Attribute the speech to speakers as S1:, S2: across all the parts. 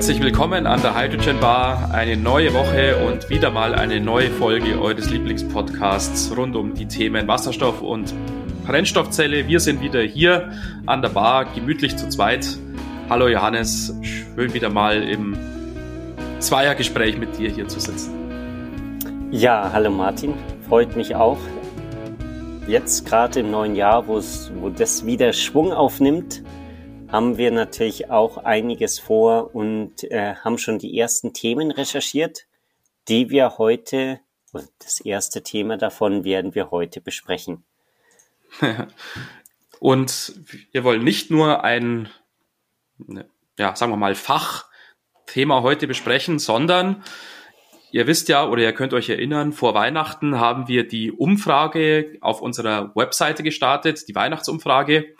S1: herzlich willkommen an der Hydrogen Bar. Eine neue Woche und wieder mal eine neue Folge eures Lieblingspodcasts rund um die Themen Wasserstoff und Brennstoffzelle. Wir sind wieder hier an der Bar, gemütlich zu zweit. Hallo Johannes, schön wieder mal im Zweiergespräch mit dir hier zu sitzen.
S2: Ja, hallo Martin, freut mich auch. Jetzt gerade im neuen Jahr, wo das wieder Schwung aufnimmt, haben wir natürlich auch einiges vor und äh, haben schon die ersten Themen recherchiert, die wir heute, das erste Thema davon werden wir heute besprechen.
S1: und wir wollen nicht nur ein, ne, ja, sagen wir mal, Fachthema heute besprechen, sondern ihr wisst ja oder ihr könnt euch erinnern, vor Weihnachten haben wir die Umfrage auf unserer Webseite gestartet, die Weihnachtsumfrage.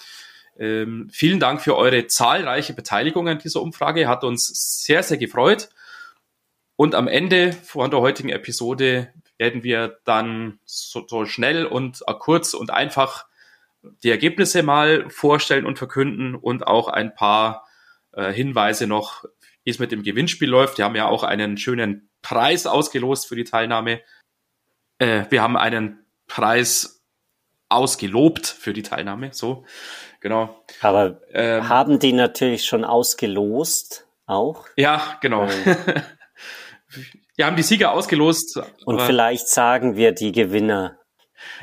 S1: Ähm, vielen Dank für eure zahlreiche Beteiligung an dieser Umfrage. Hat uns sehr, sehr gefreut. Und am Ende von der heutigen Episode werden wir dann so, so schnell und kurz und einfach die Ergebnisse mal vorstellen und verkünden und auch ein paar äh, Hinweise noch, wie es mit dem Gewinnspiel läuft. Wir haben ja auch einen schönen Preis ausgelost für die Teilnahme. Äh, wir haben einen Preis ausgelobt für die Teilnahme, so genau.
S2: Aber ähm, haben die natürlich schon ausgelost auch?
S1: Ja, genau. Ähm. Wir haben die Sieger ausgelost.
S2: Und vielleicht sagen wir die Gewinner.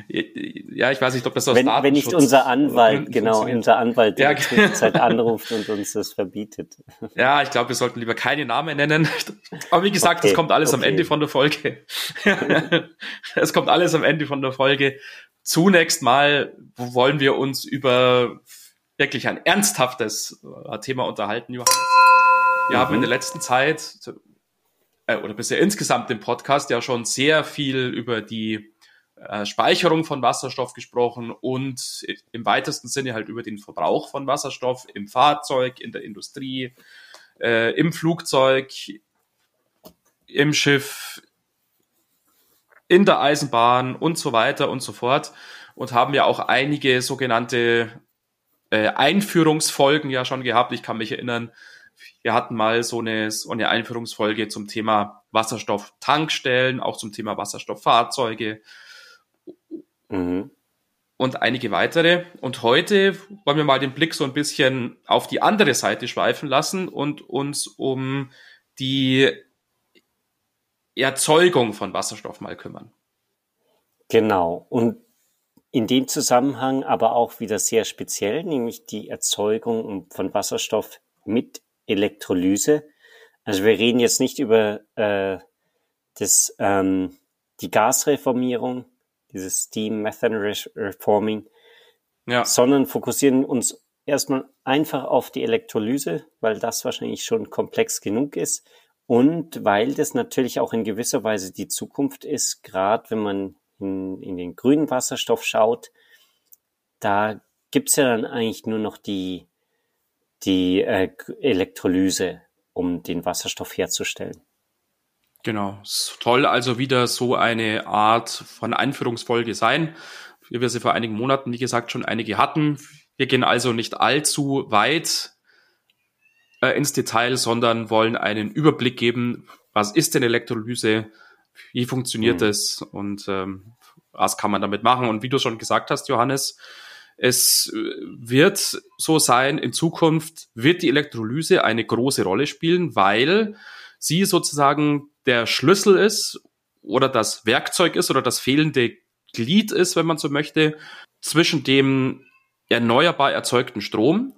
S1: Ja, ich weiß nicht, ob das aus
S2: wenn, wenn nicht unser Anwalt, genau, unser Anwalt ja. in der Zeit anruft und uns das verbietet.
S1: Ja, ich glaube, wir sollten lieber keine Namen nennen. Aber wie gesagt, okay, das kommt alles okay. am Ende von der Folge. Es kommt alles am Ende von der Folge. Zunächst mal wollen wir uns über wirklich ein ernsthaftes äh, Thema unterhalten, Johannes. Wir mhm. haben in der letzten Zeit äh, oder bisher insgesamt im Podcast ja schon sehr viel über die äh, Speicherung von Wasserstoff gesprochen und im weitesten Sinne halt über den Verbrauch von Wasserstoff im Fahrzeug, in der Industrie, äh, im Flugzeug, im Schiff, in der Eisenbahn und so weiter und so fort und haben ja auch einige sogenannte äh, Einführungsfolgen ja schon gehabt. Ich kann mich erinnern, wir hatten mal so eine, so eine Einführungsfolge zum Thema Wasserstofftankstellen, auch zum Thema Wasserstofffahrzeuge mhm. und einige weitere. Und heute wollen wir mal den Blick so ein bisschen auf die andere Seite schweifen lassen und uns um die Erzeugung von Wasserstoff mal kümmern.
S2: Genau. Und in dem Zusammenhang aber auch wieder sehr speziell, nämlich die Erzeugung von Wasserstoff mit Elektrolyse. Also wir reden jetzt nicht über äh, das, ähm, die Gasreformierung, dieses Steam Methane Reforming, ja. sondern fokussieren uns erstmal einfach auf die Elektrolyse, weil das wahrscheinlich schon komplex genug ist und weil das natürlich auch in gewisser Weise die Zukunft ist, gerade wenn man in, in den grünen Wasserstoff schaut, da gibt's ja dann eigentlich nur noch die, die äh, Elektrolyse, um den Wasserstoff herzustellen.
S1: Genau, toll also wieder so eine Art von Einführungsfolge sein, wie wir sie vor einigen Monaten, wie gesagt, schon einige hatten. Wir gehen also nicht allzu weit äh, ins Detail, sondern wollen einen Überblick geben, was ist denn Elektrolyse, wie funktioniert mhm. es und ähm, was kann man damit machen. Und wie du schon gesagt hast, Johannes, es äh, wird so sein, in Zukunft wird die Elektrolyse eine große Rolle spielen, weil sie sozusagen der Schlüssel ist oder das Werkzeug ist oder das fehlende Glied ist, wenn man so möchte, zwischen dem erneuerbar erzeugten Strom,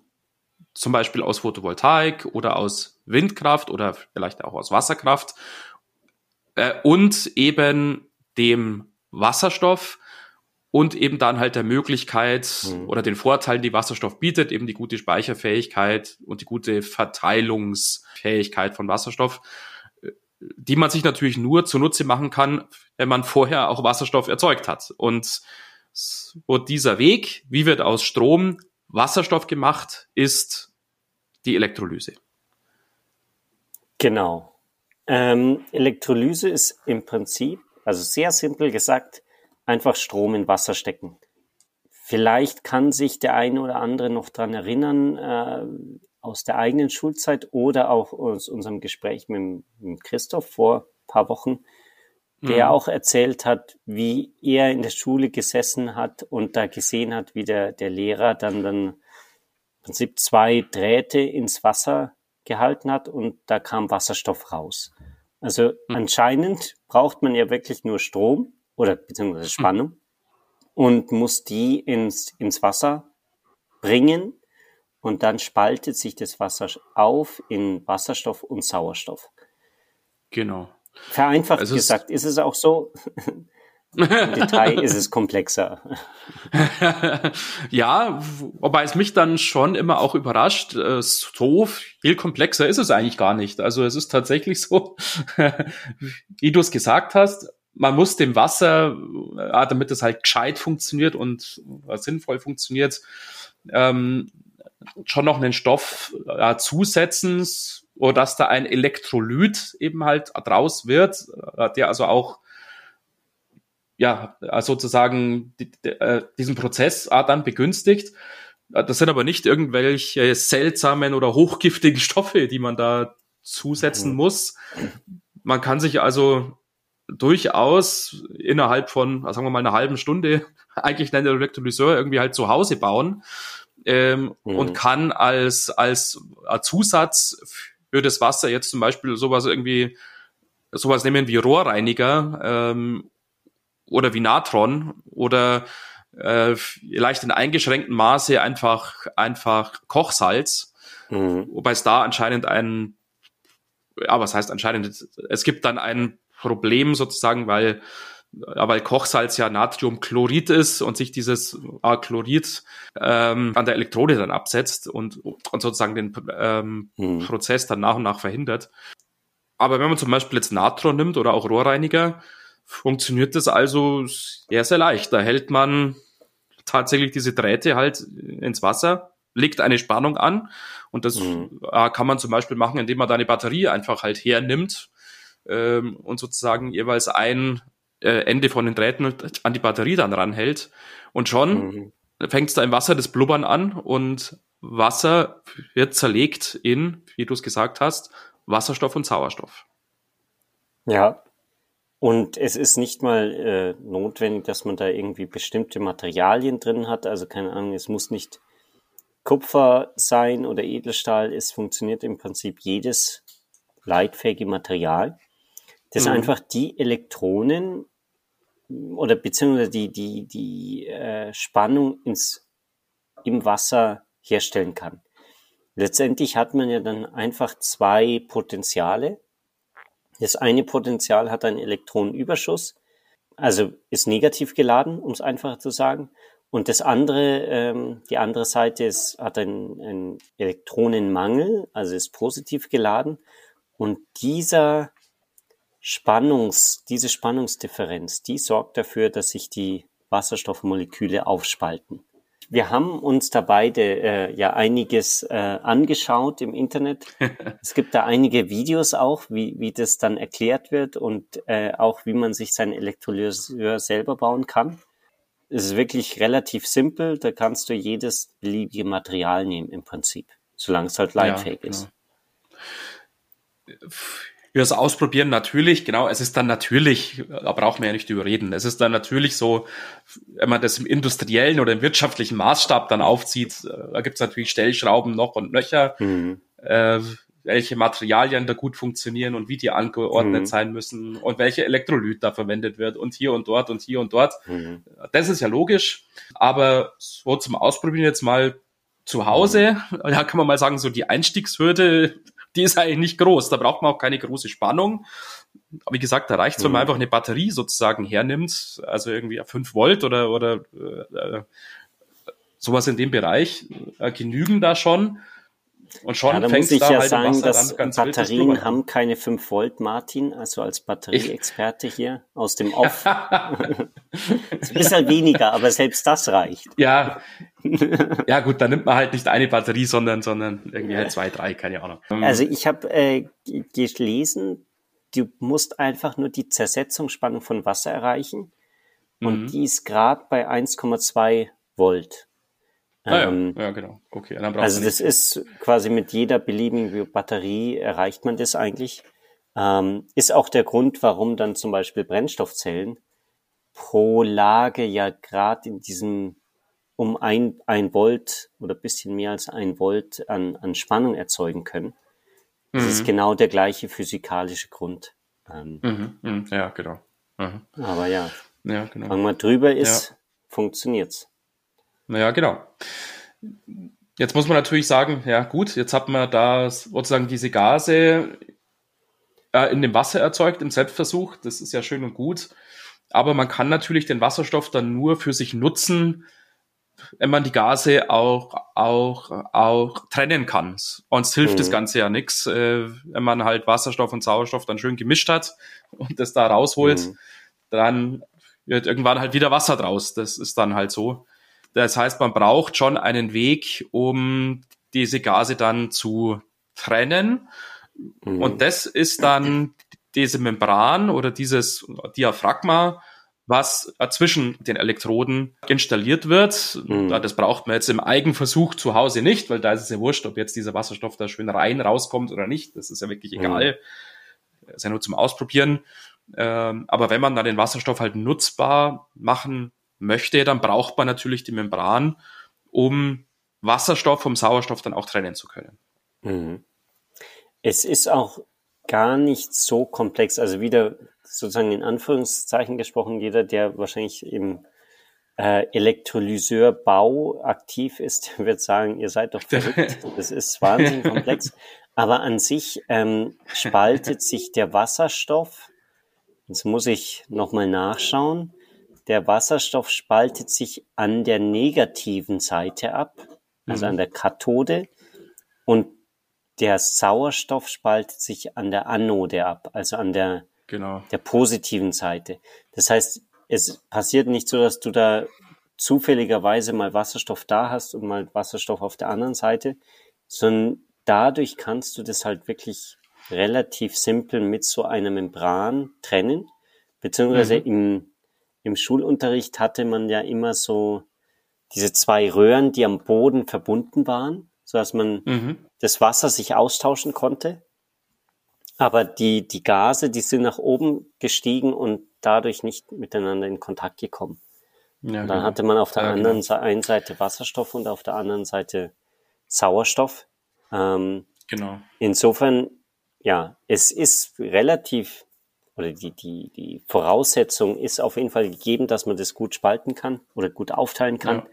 S1: zum Beispiel aus Photovoltaik oder aus Windkraft oder vielleicht auch aus Wasserkraft äh, und eben dem Wasserstoff und eben dann halt der Möglichkeit mhm. oder den Vorteilen, die Wasserstoff bietet, eben die gute Speicherfähigkeit und die gute Verteilungsfähigkeit von Wasserstoff, äh, die man sich natürlich nur zunutze machen kann, wenn man vorher auch Wasserstoff erzeugt hat. Und so dieser Weg, wie wird aus Strom Wasserstoff gemacht, ist die Elektrolyse.
S2: Genau. Ähm, Elektrolyse ist im Prinzip, also sehr simpel gesagt, einfach Strom in Wasser stecken. Vielleicht kann sich der eine oder andere noch dran erinnern, äh, aus der eigenen Schulzeit oder auch aus unserem Gespräch mit, mit Christoph vor paar Wochen, der mhm. auch erzählt hat, wie er in der Schule gesessen hat und da gesehen hat, wie der, der Lehrer dann dann Prinzip zwei Drähte ins Wasser gehalten hat und da kam Wasserstoff raus. Also mhm. anscheinend braucht man ja wirklich nur Strom oder beziehungsweise hm. Spannung mhm. und muss die ins, ins Wasser bringen und dann spaltet sich das Wasser auf in Wasserstoff und Sauerstoff.
S1: Genau.
S2: Vereinfacht also gesagt, ist es auch so. Im Detail ist es komplexer.
S1: ja, wobei es mich dann schon immer auch überrascht, äh, so viel komplexer ist es eigentlich gar nicht. Also es ist tatsächlich so, wie du es gesagt hast, man muss dem Wasser, äh, damit es halt gescheit funktioniert und äh, sinnvoll funktioniert, ähm, schon noch einen Stoff zusetzen, oder dass da ein Elektrolyt eben halt draus wird, der also auch ja sozusagen die, die, äh, diesen Prozess äh, dann begünstigt. Das sind aber nicht irgendwelche seltsamen oder hochgiftigen Stoffe, die man da zusetzen mhm. muss. Man kann sich also durchaus innerhalb von, sagen wir mal, einer halben Stunde eigentlich einen Elektrolyseur irgendwie halt zu Hause bauen ähm, mhm. und kann als, als Zusatz für das Wasser jetzt zum Beispiel sowas irgendwie, sowas nehmen wie Rohrreiniger ähm, oder wie Natron oder äh, vielleicht in eingeschränktem Maße einfach, einfach Kochsalz, mhm. wobei es da anscheinend ein, ja, was heißt anscheinend, es gibt dann ein Problem sozusagen, weil weil Kochsalz ja Natriumchlorid ist und sich dieses äh, Chlorid ähm, an der Elektrode dann absetzt und, und sozusagen den ähm, hm. Prozess dann nach und nach verhindert. Aber wenn man zum Beispiel jetzt Natron nimmt oder auch Rohrreiniger, funktioniert das also sehr, sehr leicht. Da hält man tatsächlich diese Drähte halt ins Wasser, legt eine Spannung an und das mhm. kann man zum Beispiel machen, indem man da eine Batterie einfach halt hernimmt ähm, und sozusagen jeweils ein äh, Ende von den Drähten an die Batterie dann ranhält. Und schon mhm. fängt es da im Wasser das Blubbern an und Wasser wird zerlegt in, wie du es gesagt hast, Wasserstoff und Sauerstoff.
S2: Ja. Und es ist nicht mal äh, notwendig, dass man da irgendwie bestimmte Materialien drin hat. Also keine Ahnung, es muss nicht Kupfer sein oder Edelstahl. Es funktioniert im Prinzip jedes leitfähige Material, das mhm. einfach die Elektronen oder beziehungsweise die, die, die äh, Spannung ins, im Wasser herstellen kann. Letztendlich hat man ja dann einfach zwei Potenziale. Das eine Potenzial hat einen Elektronenüberschuss, also ist negativ geladen, um es einfacher zu sagen. Und das andere, ähm, die andere Seite ist, hat einen, einen Elektronenmangel, also ist positiv geladen. Und dieser Spannungs, diese Spannungsdifferenz, die sorgt dafür, dass sich die Wasserstoffmoleküle aufspalten. Wir haben uns da beide äh, ja einiges äh, angeschaut im Internet. es gibt da einige Videos auch, wie, wie das dann erklärt wird und äh, auch wie man sich sein Elektrolyseur selber bauen kann. Es ist wirklich relativ simpel. Da kannst du jedes beliebige Material nehmen im Prinzip, solange es halt leitfähig ja, ist.
S1: Genau wir es ausprobieren, natürlich, genau, es ist dann natürlich, da brauchen wir ja nicht überreden, es ist dann natürlich so, wenn man das im industriellen oder im wirtschaftlichen Maßstab dann aufzieht, äh, da gibt es natürlich Stellschrauben noch und nöcher, mhm. äh, welche Materialien da gut funktionieren und wie die angeordnet mhm. sein müssen und welche Elektrolyt da verwendet wird und hier und dort und hier und dort. Mhm. Das ist ja logisch, aber so zum Ausprobieren jetzt mal zu Hause, ja, kann man mal sagen, so die Einstiegshürde die ist eigentlich nicht groß. Da braucht man auch keine große Spannung. Aber wie gesagt, da reicht es, wenn man mhm. einfach eine Batterie sozusagen hernimmt, also irgendwie 5 Volt oder, oder äh, sowas in dem Bereich, äh, genügen da schon.
S2: Und schon ja, da fängt muss ich da ja halt sagen, dass Batterien haben keine 5 Volt, Martin, also als Batterieexperte hier aus dem Off. es ist halt weniger, aber selbst das reicht.
S1: Ja, ja gut, dann nimmt man halt nicht eine Batterie, sondern, sondern irgendwie halt zwei, drei, keine Ahnung.
S2: Ähm, also ich habe äh, gelesen, du musst einfach nur die Zersetzungsspannung von Wasser erreichen und mhm. die ist gerade bei 1,2 Volt.
S1: Ah, ähm, ja. ja, genau. Okay,
S2: also das ist quasi mit jeder beliebigen Batterie erreicht man das eigentlich. Ähm, ist auch der Grund, warum dann zum Beispiel Brennstoffzellen pro Lage ja gerade in diesem um ein, ein Volt oder bisschen mehr als ein Volt an, an Spannung erzeugen können. Das mhm. ist genau der gleiche physikalische Grund.
S1: Ähm, mhm. Mhm. Ja, genau.
S2: Mhm. Aber ja, ja genau. wenn man drüber ist, ja. funktioniert's.
S1: Naja, genau. Jetzt muss man natürlich sagen, ja gut, jetzt hat man da sozusagen diese Gase äh, in dem Wasser erzeugt im Selbstversuch. Das ist ja schön und gut. Aber man kann natürlich den Wasserstoff dann nur für sich nutzen, wenn man die Gase auch, auch, auch trennen kann. Uns hilft mhm. das Ganze ja nichts, äh, wenn man halt Wasserstoff und Sauerstoff dann schön gemischt hat und das da rausholt, mhm. dann wird irgendwann halt wieder Wasser draus. Das ist dann halt so. Das heißt, man braucht schon einen Weg, um diese Gase dann zu trennen. Mhm. Und das ist dann diese Membran oder dieses Diaphragma, was zwischen den Elektroden installiert wird. Mhm. Das braucht man jetzt im Eigenversuch zu Hause nicht, weil da ist es ja wurscht, ob jetzt dieser Wasserstoff da schön rein rauskommt oder nicht. Das ist ja wirklich mhm. egal. Das ist ja nur zum Ausprobieren. Ähm, aber wenn man dann den Wasserstoff halt nutzbar machen möchte, dann braucht man natürlich die Membran, um Wasserstoff vom Sauerstoff dann auch trennen zu können. Mhm.
S2: Es ist auch gar nicht so komplex. Also wieder sozusagen in Anführungszeichen gesprochen, jeder, der wahrscheinlich im äh, Elektrolyseurbau aktiv ist, wird sagen, ihr seid doch verrückt. Das ist wahnsinnig komplex. Aber an sich ähm, spaltet sich der Wasserstoff. Jetzt muss ich nochmal nachschauen. Der Wasserstoff spaltet sich an der negativen Seite ab, also mhm. an der Kathode. Und der Sauerstoff spaltet sich an der Anode ab, also an der genau. der positiven Seite. Das heißt, es passiert nicht so, dass du da zufälligerweise mal Wasserstoff da hast und mal Wasserstoff auf der anderen Seite, sondern dadurch kannst du das halt wirklich relativ simpel mit so einer Membran trennen, beziehungsweise mhm. im, im Schulunterricht hatte man ja immer so diese zwei Röhren, die am Boden verbunden waren, so dass man mhm. das Wasser sich austauschen konnte. Aber die, die Gase, die sind nach oben gestiegen und dadurch nicht miteinander in Kontakt gekommen. Ja, dann genau. hatte man auf der ja, anderen genau. einen Seite Wasserstoff und auf der anderen Seite Sauerstoff. Ähm, genau. Insofern, ja, es ist relativ, oder die, die, die Voraussetzung ist auf jeden Fall gegeben, dass man das gut spalten kann oder gut aufteilen kann. Ja.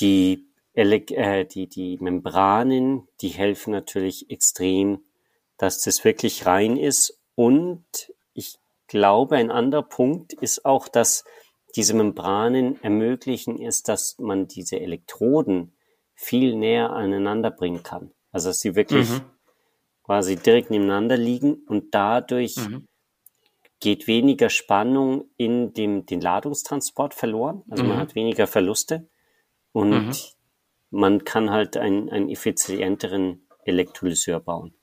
S2: Die, äh, die, die Membranen, die helfen natürlich extrem dass das wirklich rein ist. Und ich glaube, ein anderer Punkt ist auch, dass diese Membranen ermöglichen ist, dass man diese Elektroden viel näher aneinander bringen kann. Also dass sie wirklich mhm. quasi direkt nebeneinander liegen und dadurch mhm. Geht weniger Spannung in dem den Ladungstransport verloren. Also mhm. man hat weniger Verluste und mhm. man kann halt einen, einen effizienteren Elektrolyseur bauen.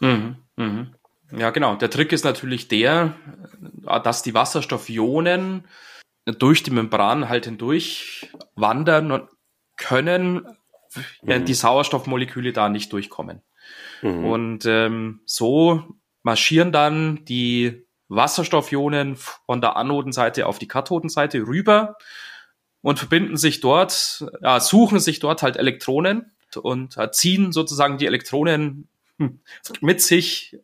S1: Mhm, mhm. Ja, genau. Der Trick ist natürlich der, dass die Wasserstoffionen durch die Membran halt hindurch wandern können, während mhm. die Sauerstoffmoleküle da nicht durchkommen. Mhm. Und ähm, so marschieren dann die Wasserstoffionen von der Anodenseite auf die Kathodenseite rüber und verbinden sich dort, ja, suchen sich dort halt Elektronen und ziehen sozusagen die Elektronen mit sich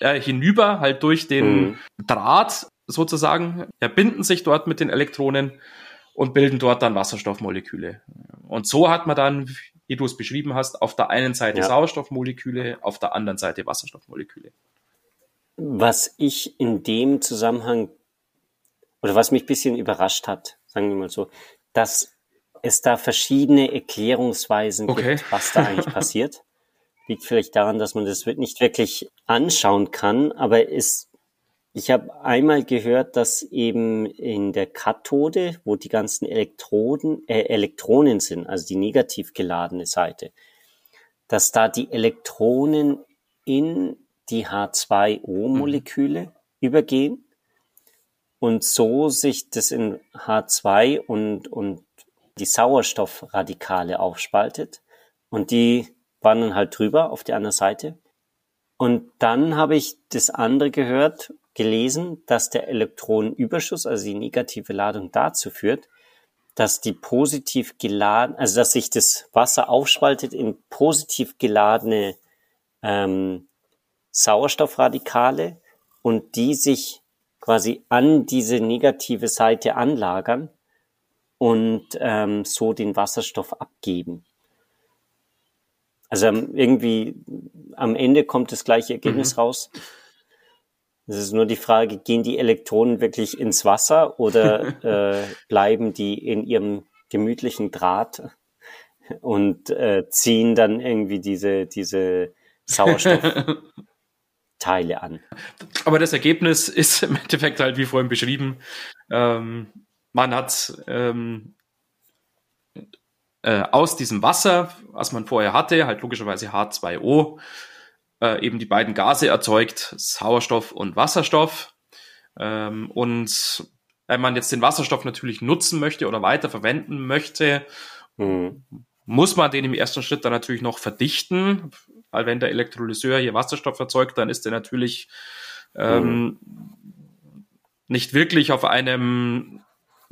S1: äh, hinüber, halt durch den mhm. Draht sozusagen, erbinden sich dort mit den Elektronen und bilden dort dann Wasserstoffmoleküle. Und so hat man dann, wie du es beschrieben hast, auf der einen Seite ja. Sauerstoffmoleküle, auf der anderen Seite Wasserstoffmoleküle.
S2: Was ich in dem Zusammenhang oder was mich ein bisschen überrascht hat, sagen wir mal so, dass es da verschiedene Erklärungsweisen okay. gibt, was da eigentlich passiert liegt vielleicht daran, dass man das nicht wirklich anschauen kann, aber es ich habe einmal gehört, dass eben in der Kathode, wo die ganzen Elektroden, äh, Elektronen sind, also die negativ geladene Seite, dass da die Elektronen in die H2O-Moleküle mhm. übergehen und so sich das in H2 und, und die Sauerstoffradikale aufspaltet. Und die wandern halt drüber auf die andere Seite. Und dann habe ich das andere gehört, gelesen, dass der Elektronenüberschuss, also die negative Ladung dazu führt, dass die positiv geladen, also dass sich das Wasser aufspaltet in positiv geladene ähm, Sauerstoffradikale und die sich quasi an diese negative Seite anlagern und ähm, so den Wasserstoff abgeben. Also irgendwie am Ende kommt das gleiche Ergebnis mhm. raus. Es ist nur die Frage, gehen die Elektronen wirklich ins Wasser oder äh, bleiben die in ihrem gemütlichen Draht und äh, ziehen dann irgendwie diese, diese Sauerstoffteile an.
S1: Aber das Ergebnis ist im Endeffekt halt wie vorhin beschrieben. Ähm, man hat ähm, äh, aus diesem Wasser, was man vorher hatte, halt logischerweise H2O, äh, eben die beiden Gase erzeugt, Sauerstoff und Wasserstoff. Ähm, und wenn man jetzt den Wasserstoff natürlich nutzen möchte oder weiter verwenden möchte, mhm. muss man den im ersten Schritt dann natürlich noch verdichten, weil wenn der Elektrolyseur hier Wasserstoff erzeugt, dann ist der natürlich ähm, mhm. nicht wirklich auf einem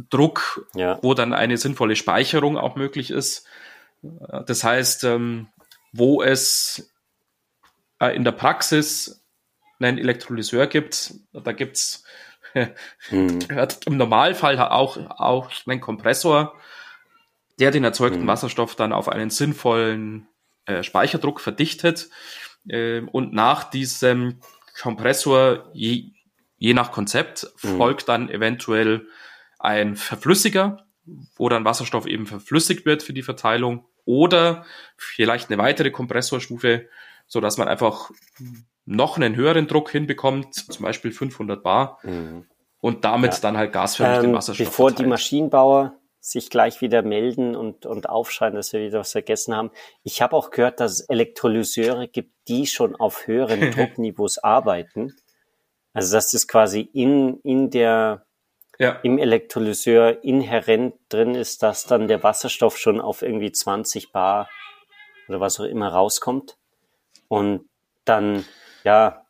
S1: Druck, ja. wo dann eine sinnvolle Speicherung auch möglich ist. Das heißt, ähm, wo es äh, in der Praxis einen Elektrolyseur gibt, da gibt's hm. im Normalfall auch, auch einen Kompressor, der den erzeugten hm. Wasserstoff dann auf einen sinnvollen äh, Speicherdruck verdichtet. Äh, und nach diesem Kompressor, je, je nach Konzept, hm. folgt dann eventuell ein Verflüssiger, wo dann Wasserstoff eben verflüssigt wird für die Verteilung oder vielleicht eine weitere Kompressorstufe, so dass man einfach noch einen höheren Druck hinbekommt, zum Beispiel 500 Bar mhm. und damit ja. dann halt gasförmig ähm, den Wasserstoff
S2: Bevor verteilt. die Maschinenbauer sich gleich wieder melden und, und aufschreien, dass wir wieder was vergessen haben. Ich habe auch gehört, dass es Elektrolyseure gibt, die schon auf höheren Druckniveaus arbeiten. Also dass das quasi in, in der ja. im Elektrolyseur inhärent drin ist, dass dann der Wasserstoff schon auf irgendwie 20 Bar oder was auch immer rauskommt. Und dann, ja.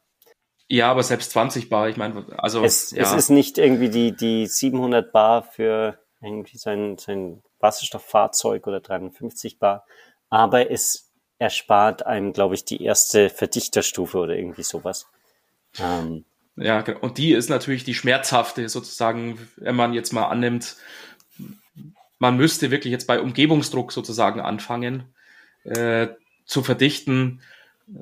S1: Ja, aber selbst 20 Bar, ich meine, also.
S2: Es,
S1: ja.
S2: es ist nicht irgendwie die, die 700 Bar für irgendwie sein, sein Wasserstofffahrzeug oder 350 Bar, aber es erspart einem, glaube ich, die erste Verdichterstufe oder irgendwie sowas.
S1: Ähm, ja, und die ist natürlich die schmerzhafte, sozusagen, wenn man jetzt mal annimmt, man müsste wirklich jetzt bei Umgebungsdruck sozusagen anfangen äh, zu verdichten.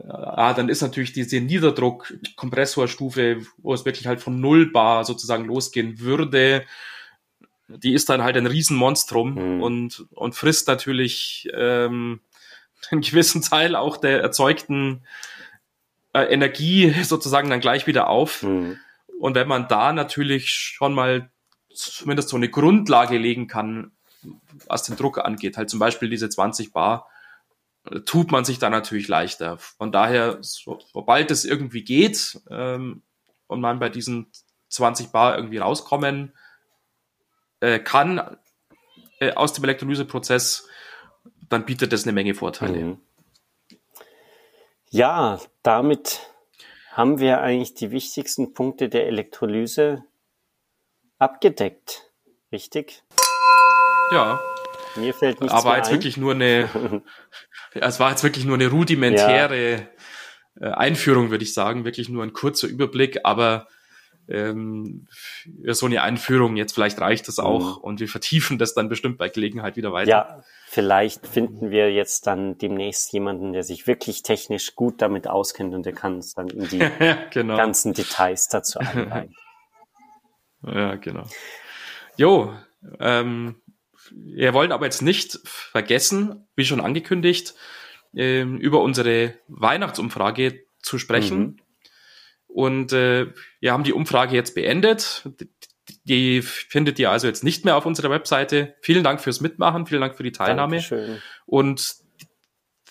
S1: Ah, dann ist natürlich diese Niederdruck-Kompressorstufe, wo es wirklich halt von Null Bar sozusagen losgehen würde, die ist dann halt ein Riesenmonstrum mhm. und, und frisst natürlich ähm, einen gewissen Teil auch der erzeugten äh, Energie sozusagen dann gleich wieder auf. Mhm. Und wenn man da natürlich schon mal zumindest so eine Grundlage legen kann, was den Druck angeht, halt zum Beispiel diese 20 Bar, tut man sich da natürlich leichter. Von daher, so, sobald es irgendwie geht ähm, und man bei diesen 20 Bar irgendwie rauskommen äh, kann äh, aus dem Elektrolyseprozess, dann bietet das eine Menge Vorteile. Mhm.
S2: Ja, damit haben wir eigentlich die wichtigsten Punkte der Elektrolyse abgedeckt. Richtig?
S1: Ja.
S2: Mir fällt nichts
S1: Aber jetzt ein. wirklich nur eine, es war jetzt wirklich nur eine rudimentäre ja. Äh, Einführung, würde ich sagen. Wirklich nur ein kurzer Überblick, aber ähm, so eine Einführung, jetzt vielleicht reicht das auch mhm. und wir vertiefen das dann bestimmt bei Gelegenheit wieder weiter.
S2: Ja, vielleicht finden wir jetzt dann demnächst jemanden, der sich wirklich technisch gut damit auskennt und der kann uns dann in die genau. ganzen Details dazu einweihen.
S1: ja, genau. Jo, ähm, wir wollen aber jetzt nicht vergessen, wie schon angekündigt, ähm, über unsere Weihnachtsumfrage zu sprechen. Mhm. Und äh, wir haben die Umfrage jetzt beendet. Die findet ihr also jetzt nicht mehr auf unserer Webseite. Vielen Dank fürs Mitmachen, vielen Dank für die Teilnahme. Dankeschön. Und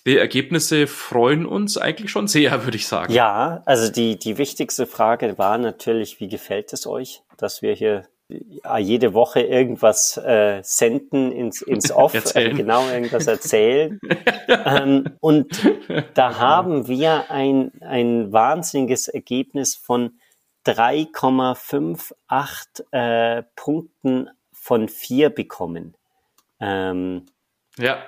S1: die Ergebnisse freuen uns eigentlich schon sehr, würde ich sagen.
S2: Ja, also die, die wichtigste Frage war natürlich, wie gefällt es euch, dass wir hier jede Woche irgendwas äh, senden ins, ins Off, äh, genau irgendwas erzählen. ähm, und da haben wir ein, ein wahnsinniges Ergebnis von 3,58 äh, Punkten von 4 bekommen. Ähm,
S1: ja.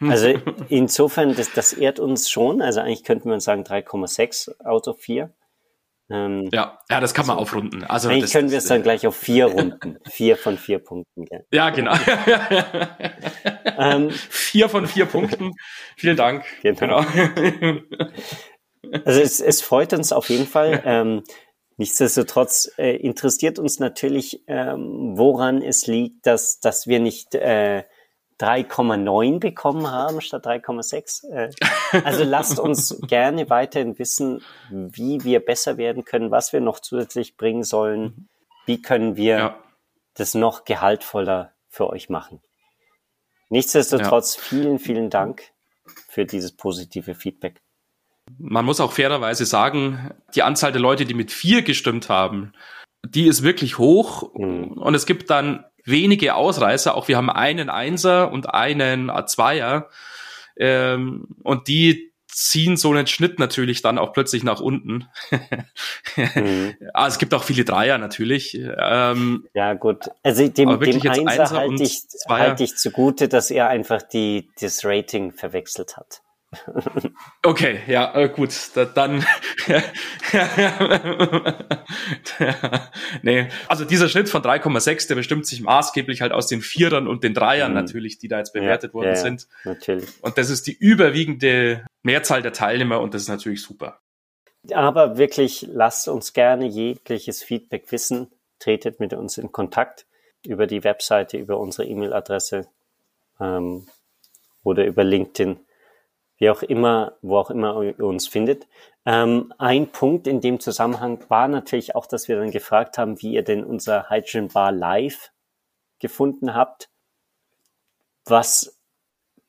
S2: Also insofern, das, das ehrt uns schon. Also eigentlich könnten wir sagen 3,6 out of 4.
S1: Ähm, ja, ja, das kann man aufrunden. Also
S2: eigentlich
S1: das,
S2: können wir es dann gleich auf vier runden. vier von vier Punkten.
S1: Gell? Ja, genau. ähm, vier von vier Punkten. Vielen Dank. Genau. genau.
S2: also es, es freut uns auf jeden Fall. Ähm, nichtsdestotrotz äh, interessiert uns natürlich, ähm, woran es liegt, dass, dass wir nicht äh, 3,9 bekommen haben statt 3,6. Äh, also lasst uns gerne weiterhin wissen, wie wir besser werden können, was wir noch zusätzlich bringen sollen, wie können wir ja. das noch gehaltvoller für euch machen. Nichtsdestotrotz ja. vielen, vielen Dank für dieses positive Feedback.
S1: Man muss auch fairerweise sagen, die Anzahl der Leute, die mit vier gestimmt haben, die ist wirklich hoch. Mhm. Und es gibt dann wenige Ausreißer. Auch wir haben einen Einser und einen A2er. Ähm, und die ziehen so einen Schnitt natürlich dann auch plötzlich nach unten. mhm. ah, es gibt auch viele Dreier natürlich. Ähm,
S2: ja, gut. Also dem, dem Einser, Einser halte ich, halt ich zugute, dass er einfach die, das Rating verwechselt hat.
S1: Okay, ja, äh, gut, da, dann. nee, also dieser Schnitt von 3,6, der bestimmt sich maßgeblich halt aus den Vierern und den Dreiern mhm. natürlich, die da jetzt bewertet ja, worden ja, sind.
S2: Natürlich.
S1: Und das ist die überwiegende Mehrzahl der Teilnehmer und das ist natürlich super.
S2: Aber wirklich, lasst uns gerne jegliches Feedback wissen. Tretet mit uns in Kontakt über die Webseite, über unsere E-Mail-Adresse ähm, oder über LinkedIn wie auch immer, wo auch immer ihr uns findet. Ähm, ein Punkt in dem Zusammenhang war natürlich auch, dass wir dann gefragt haben, wie ihr denn unser Hydrogen Bar Live gefunden habt, was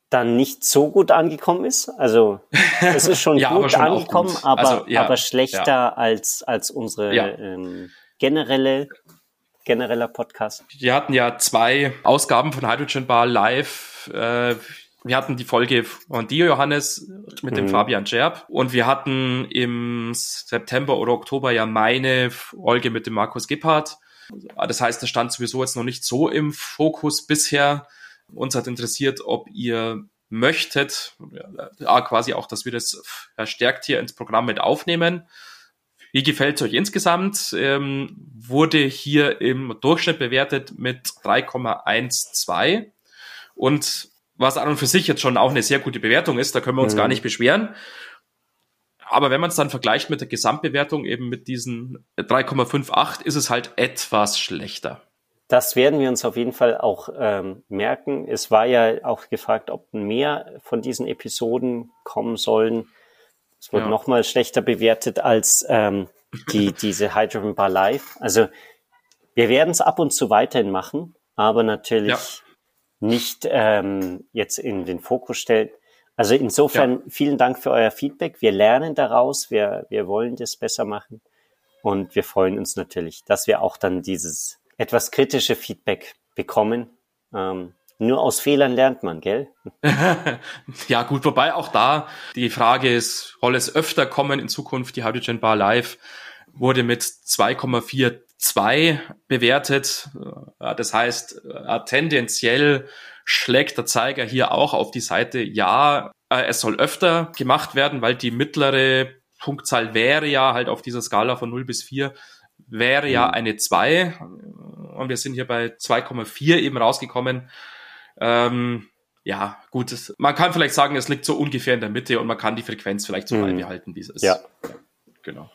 S2: dann nicht so gut angekommen ist. Also es ist schon ja, gut aber angekommen, gut. aber, also, ja, aber schlechter ja. als, als unsere ähm, generelle genereller Podcast.
S1: Wir hatten ja zwei Ausgaben von Hydrogen Bar Live. Äh, wir hatten die Folge von dir, Johannes, mit dem mhm. Fabian Scherb. Und wir hatten im September oder Oktober ja meine Folge mit dem Markus Gebhardt. Das heißt, das stand sowieso jetzt noch nicht so im Fokus bisher. Uns hat interessiert, ob ihr möchtet, ja, quasi auch, dass wir das verstärkt hier ins Programm mit aufnehmen. Wie gefällt es euch insgesamt? Ähm, wurde hier im Durchschnitt bewertet mit 3,12 und was an und für sich jetzt schon auch eine sehr gute Bewertung ist, da können wir uns mhm. gar nicht beschweren. Aber wenn man es dann vergleicht mit der Gesamtbewertung, eben mit diesen 3,58, ist es halt etwas schlechter.
S2: Das werden wir uns auf jeden Fall auch ähm, merken. Es war ja auch gefragt, ob mehr von diesen Episoden kommen sollen. Es wird ja. nochmal schlechter bewertet als ähm, die, diese Hydrogen Bar Live. Also wir werden es ab und zu weiterhin machen, aber natürlich nicht ähm, jetzt in den Fokus stellt. Also insofern ja. vielen Dank für euer Feedback. Wir lernen daraus, wir, wir wollen das besser machen und wir freuen uns natürlich, dass wir auch dann dieses etwas kritische Feedback bekommen. Ähm, nur aus Fehlern lernt man, gell?
S1: ja, gut, wobei auch da die Frage ist, soll es öfter kommen in Zukunft? Die Hydrogen Bar Live wurde mit 2,4 2 bewertet. Das heißt, äh, tendenziell schlägt der Zeiger hier auch auf die Seite, ja, äh, es soll öfter gemacht werden, weil die mittlere Punktzahl wäre ja halt auf dieser Skala von 0 bis 4 wäre ja mhm. eine 2 und wir sind hier bei 2,4 eben rausgekommen. Ähm, ja, gut, es, man kann vielleicht sagen, es liegt so ungefähr in der Mitte und man kann die Frequenz vielleicht so mhm. beibehalten, wie es ist.
S2: Ja. Genau.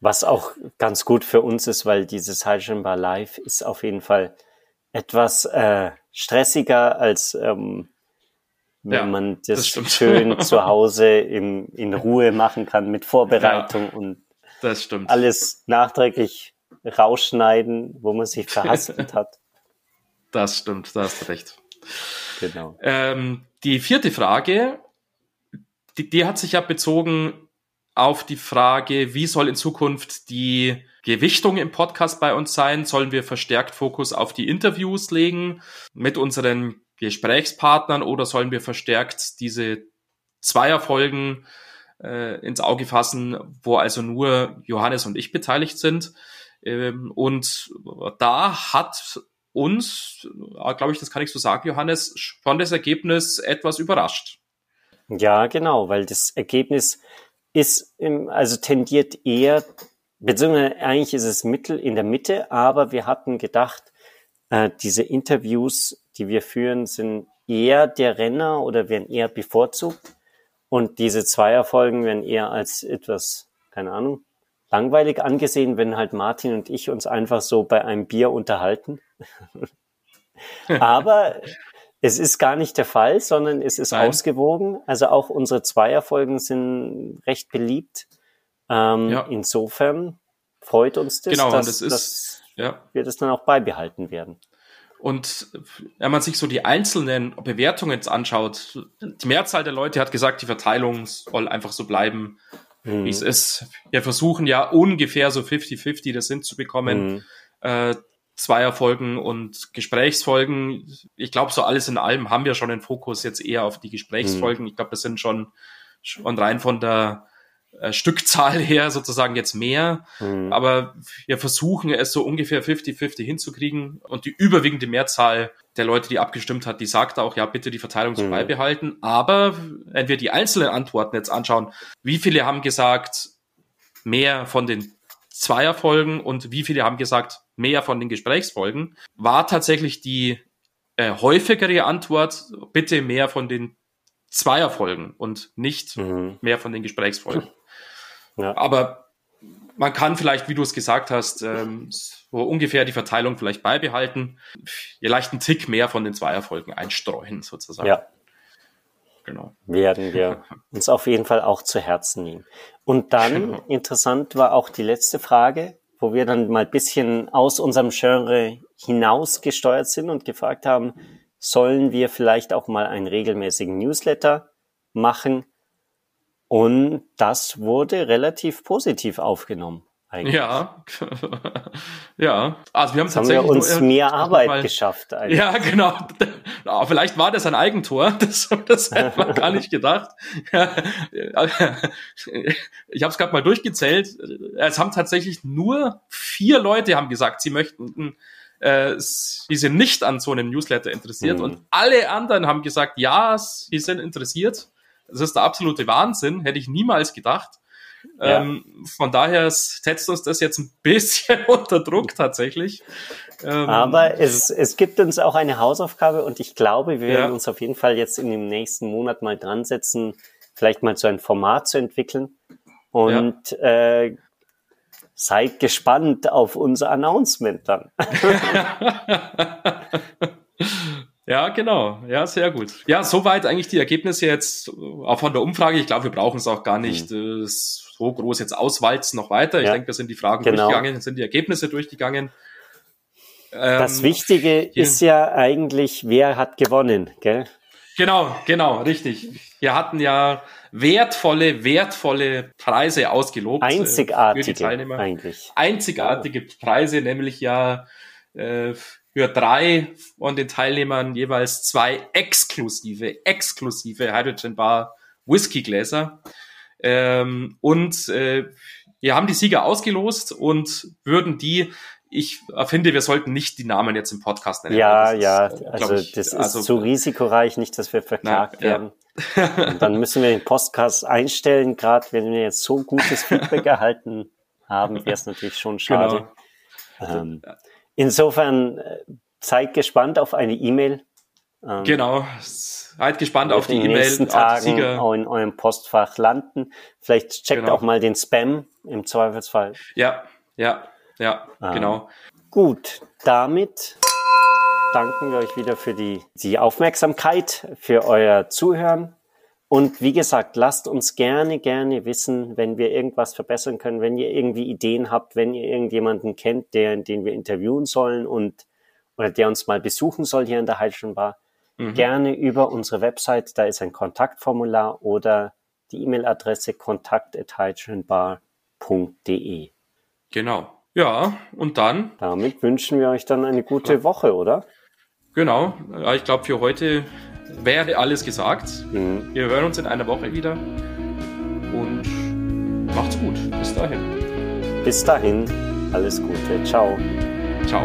S2: Was auch ganz gut für uns ist, weil dieses Hydrogen Bar Live ist auf jeden Fall etwas äh, stressiger als ähm, wenn ja, man das, das schön zu Hause im, in Ruhe machen kann mit Vorbereitung ja, und alles nachträglich rausschneiden, wo man sich verhaspelt hat.
S1: Das stimmt, da hast du recht.
S2: Genau.
S1: Ähm, die vierte Frage, die, die hat sich ja bezogen auf die Frage, wie soll in Zukunft die Gewichtung im Podcast bei uns sein? Sollen wir verstärkt Fokus auf die Interviews legen mit unseren Gesprächspartnern oder sollen wir verstärkt diese Zweierfolgen äh, ins Auge fassen, wo also nur Johannes und ich beteiligt sind? Ähm, und da hat uns, äh, glaube ich, das kann ich so sagen, Johannes, schon das Ergebnis etwas überrascht.
S2: Ja, genau, weil das Ergebnis ist, im, also tendiert eher, beziehungsweise eigentlich ist es mittel in der Mitte, aber wir hatten gedacht, äh, diese Interviews, die wir führen, sind eher der Renner oder werden eher bevorzugt und diese Zweierfolgen werden eher als etwas, keine Ahnung, langweilig angesehen, wenn halt Martin und ich uns einfach so bei einem Bier unterhalten. Aber es ist gar nicht der Fall, sondern es ist Nein. ausgewogen. Also auch unsere Zweierfolgen sind recht beliebt. Ähm, ja. Insofern freut uns das,
S1: genau,
S2: dass,
S1: das ist, dass
S2: ja. wir das dann auch beibehalten werden.
S1: Und wenn man sich so die einzelnen Bewertungen jetzt anschaut, die Mehrzahl der Leute hat gesagt, die Verteilung soll einfach so bleiben, mhm. wie es ist. Wir versuchen ja ungefähr so 50-50 das hinzubekommen. Mhm. Äh, Zweierfolgen und Gesprächsfolgen. Ich glaube, so alles in allem haben wir schon den Fokus jetzt eher auf die Gesprächsfolgen. Mhm. Ich glaube, das sind schon, schon rein von der äh, Stückzahl her sozusagen jetzt mehr. Mhm. Aber wir versuchen es so ungefähr 50-50 hinzukriegen. Und die überwiegende Mehrzahl der Leute, die abgestimmt hat, die sagt auch, ja, bitte die Verteilung so mhm. beibehalten. Aber wenn wir die einzelnen Antworten jetzt anschauen, wie viele haben gesagt, mehr von den Zweierfolgen und wie viele haben gesagt, mehr von den Gesprächsfolgen, war tatsächlich die äh, häufigere Antwort, bitte mehr von den Zweierfolgen und nicht mhm. mehr von den Gesprächsfolgen. Ja. Aber man kann vielleicht, wie du es gesagt hast, ähm, so ungefähr die Verteilung vielleicht beibehalten, vielleicht einen Tick mehr von den Zweierfolgen einstreuen, sozusagen. Ja.
S2: Genau. Werden wir uns auf jeden Fall auch zu Herzen nehmen. Und dann, genau. interessant war auch die letzte Frage, wo wir dann mal bisschen aus unserem Genre hinaus gesteuert sind und gefragt haben, sollen wir vielleicht auch mal einen regelmäßigen Newsletter machen? Und das wurde relativ positiv aufgenommen.
S1: Eigentlich. Ja, ja.
S2: Also wir haben tatsächlich haben wir uns nur, mehr Arbeit mal, geschafft.
S1: Eigentlich. Ja, genau. Vielleicht war das ein Eigentor. Das, das hätte man gar nicht gedacht. Ich habe es gerade mal durchgezählt. Es haben tatsächlich nur vier Leute haben gesagt, sie möchten, äh, sie sind nicht an so einem Newsletter interessiert. Mhm. Und alle anderen haben gesagt, ja, sie sind interessiert. Das ist der absolute Wahnsinn. Hätte ich niemals gedacht. Ja. Ähm, von daher setzt uns das jetzt ein bisschen unter Druck tatsächlich.
S2: Ähm, Aber es, es gibt uns auch eine Hausaufgabe und ich glaube, wir werden uns auf jeden Fall jetzt in dem nächsten Monat mal dran setzen, vielleicht mal so ein Format zu entwickeln. Und ja. äh, seid gespannt auf unser Announcement dann.
S1: Ja, genau. Ja, sehr gut. Ja, soweit eigentlich die Ergebnisse jetzt auch von der Umfrage. Ich glaube, wir brauchen es auch gar nicht mhm. äh, so groß jetzt auswalzen noch weiter. Ich ja, denke, da sind die Fragen genau. durchgegangen, sind die Ergebnisse durchgegangen.
S2: Ähm, das Wichtige ist ja eigentlich, wer hat gewonnen, gell?
S1: Genau, genau, richtig. Wir hatten ja wertvolle, wertvolle Preise ausgelobt.
S2: Einzigartige äh, für die Teilnehmer.
S1: eigentlich. Einzigartige Preise, nämlich ja äh, für drei von den Teilnehmern jeweils zwei exklusive, exklusive Hydrogen Bar Whisky Gläser. Ähm, und äh, wir haben die Sieger ausgelost und würden die ich finde, wir sollten nicht die Namen jetzt im Podcast
S2: nennen. Ja, ist, ja, also ich, das ist also, zu risikoreich, nicht, dass wir verklagt na, werden. Ja. Dann müssen wir den Podcast einstellen, gerade wenn wir jetzt so gutes Feedback erhalten haben, wäre es natürlich schon schade. Genau. Ähm, Insofern äh, seid gespannt auf eine E-Mail.
S1: Ähm, genau, seid gespannt auf die E-Mail.
S2: In den nächsten Tagen in eurem Postfach landen. Vielleicht checkt genau. auch mal den Spam im Zweifelsfall.
S1: Ja, ja, ja, ähm, genau.
S2: Gut, damit danken wir euch wieder für die, die Aufmerksamkeit, für euer Zuhören. Und wie gesagt, lasst uns gerne, gerne wissen, wenn wir irgendwas verbessern können, wenn ihr irgendwie Ideen habt, wenn ihr irgendjemanden kennt, der, den wir interviewen sollen und oder der uns mal besuchen soll hier in der Hydrogen Bar. Mhm. Gerne über unsere Website, da ist ein Kontaktformular oder die E-Mail-Adresse kontakt.hydrogenbar.de.
S1: Genau. Ja, und dann?
S2: Damit wünschen wir euch dann eine gute ja. Woche, oder?
S1: Genau. Ja, ich glaube, für heute wäre alles gesagt. Mhm. Wir hören uns in einer Woche wieder. Und macht's gut. Bis dahin.
S2: Bis dahin. Alles Gute. Ciao.
S1: Ciao.